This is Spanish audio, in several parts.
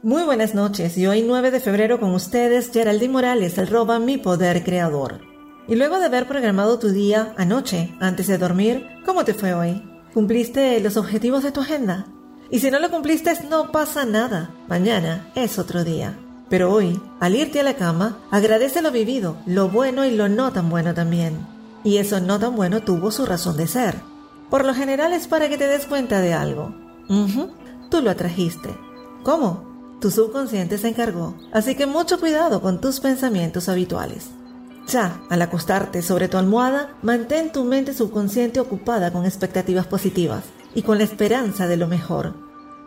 Muy buenas noches y hoy 9 de febrero con ustedes Geraldine Morales, el roba Mi Poder Creador. Y luego de haber programado tu día anoche, antes de dormir, ¿cómo te fue hoy? ¿Cumpliste los objetivos de tu agenda? Y si no lo cumpliste, no pasa nada. Mañana es otro día. Pero hoy, al irte a la cama, agradece lo vivido, lo bueno y lo no tan bueno también. Y eso no tan bueno tuvo su razón de ser. Por lo general es para que te des cuenta de algo. Tú lo atrajiste. ¿Cómo? Tu subconsciente se encargó, así que mucho cuidado con tus pensamientos habituales. Ya, al acostarte sobre tu almohada, mantén tu mente subconsciente ocupada con expectativas positivas y con la esperanza de lo mejor.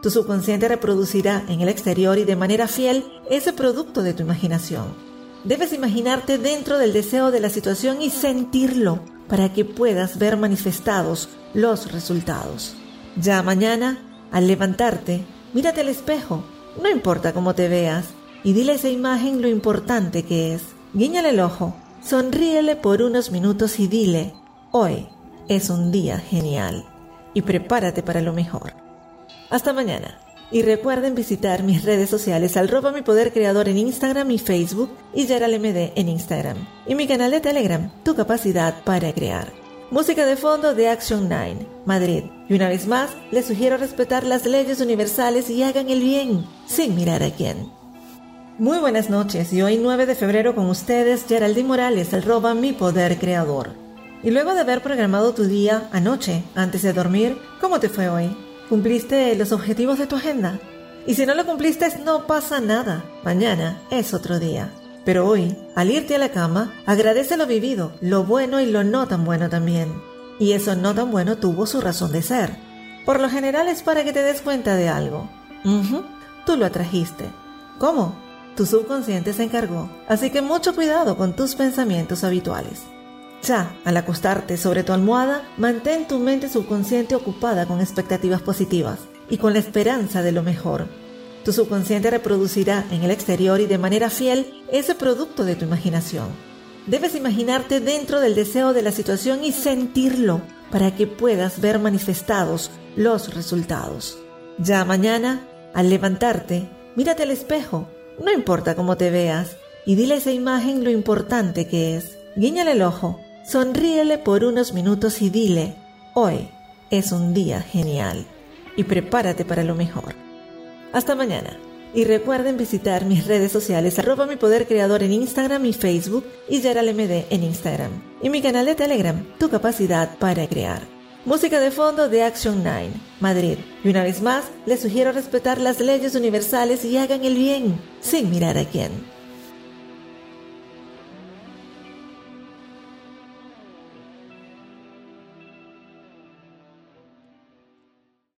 Tu subconsciente reproducirá en el exterior y de manera fiel ese producto de tu imaginación. Debes imaginarte dentro del deseo de la situación y sentirlo para que puedas ver manifestados los resultados. Ya mañana, al levantarte, mírate al espejo no importa cómo te veas, y dile a esa imagen lo importante que es. Guíñale el ojo, sonríele por unos minutos y dile, hoy es un día genial, y prepárate para lo mejor. Hasta mañana. Y recuerden visitar mis redes sociales al ropa mi poder creador en Instagram y Facebook y MD en Instagram. Y mi canal de Telegram, tu capacidad para crear. Música de fondo de Action 9, Madrid. Y una vez más, les sugiero respetar las leyes universales y hagan el bien, sin mirar a quién. Muy buenas noches y hoy 9 de febrero con ustedes Geraldine Morales, el roba Mi Poder Creador. Y luego de haber programado tu día anoche, antes de dormir, ¿cómo te fue hoy? ¿Cumpliste los objetivos de tu agenda? Y si no lo cumpliste, no pasa nada. Mañana es otro día. Pero hoy, al irte a la cama, agradece lo vivido, lo bueno y lo no tan bueno también. Y eso no tan bueno tuvo su razón de ser. Por lo general es para que te des cuenta de algo. Tú lo atrajiste. ¿Cómo? Tu subconsciente se encargó, así que mucho cuidado con tus pensamientos habituales. Ya, al acostarte sobre tu almohada, mantén tu mente subconsciente ocupada con expectativas positivas y con la esperanza de lo mejor tu subconsciente reproducirá en el exterior y de manera fiel ese producto de tu imaginación. Debes imaginarte dentro del deseo de la situación y sentirlo para que puedas ver manifestados los resultados. Ya mañana, al levantarte, mírate al espejo, no importa cómo te veas, y dile a esa imagen lo importante que es. Guíñale el ojo, sonríele por unos minutos y dile, hoy es un día genial, y prepárate para lo mejor. Hasta mañana. Y recuerden visitar mis redes sociales arroba mi poder creador en Instagram y Facebook y MD en Instagram. Y mi canal de Telegram, tu capacidad para crear. Música de fondo de Action 9, Madrid. Y una vez más, les sugiero respetar las leyes universales y hagan el bien, sin mirar a quién.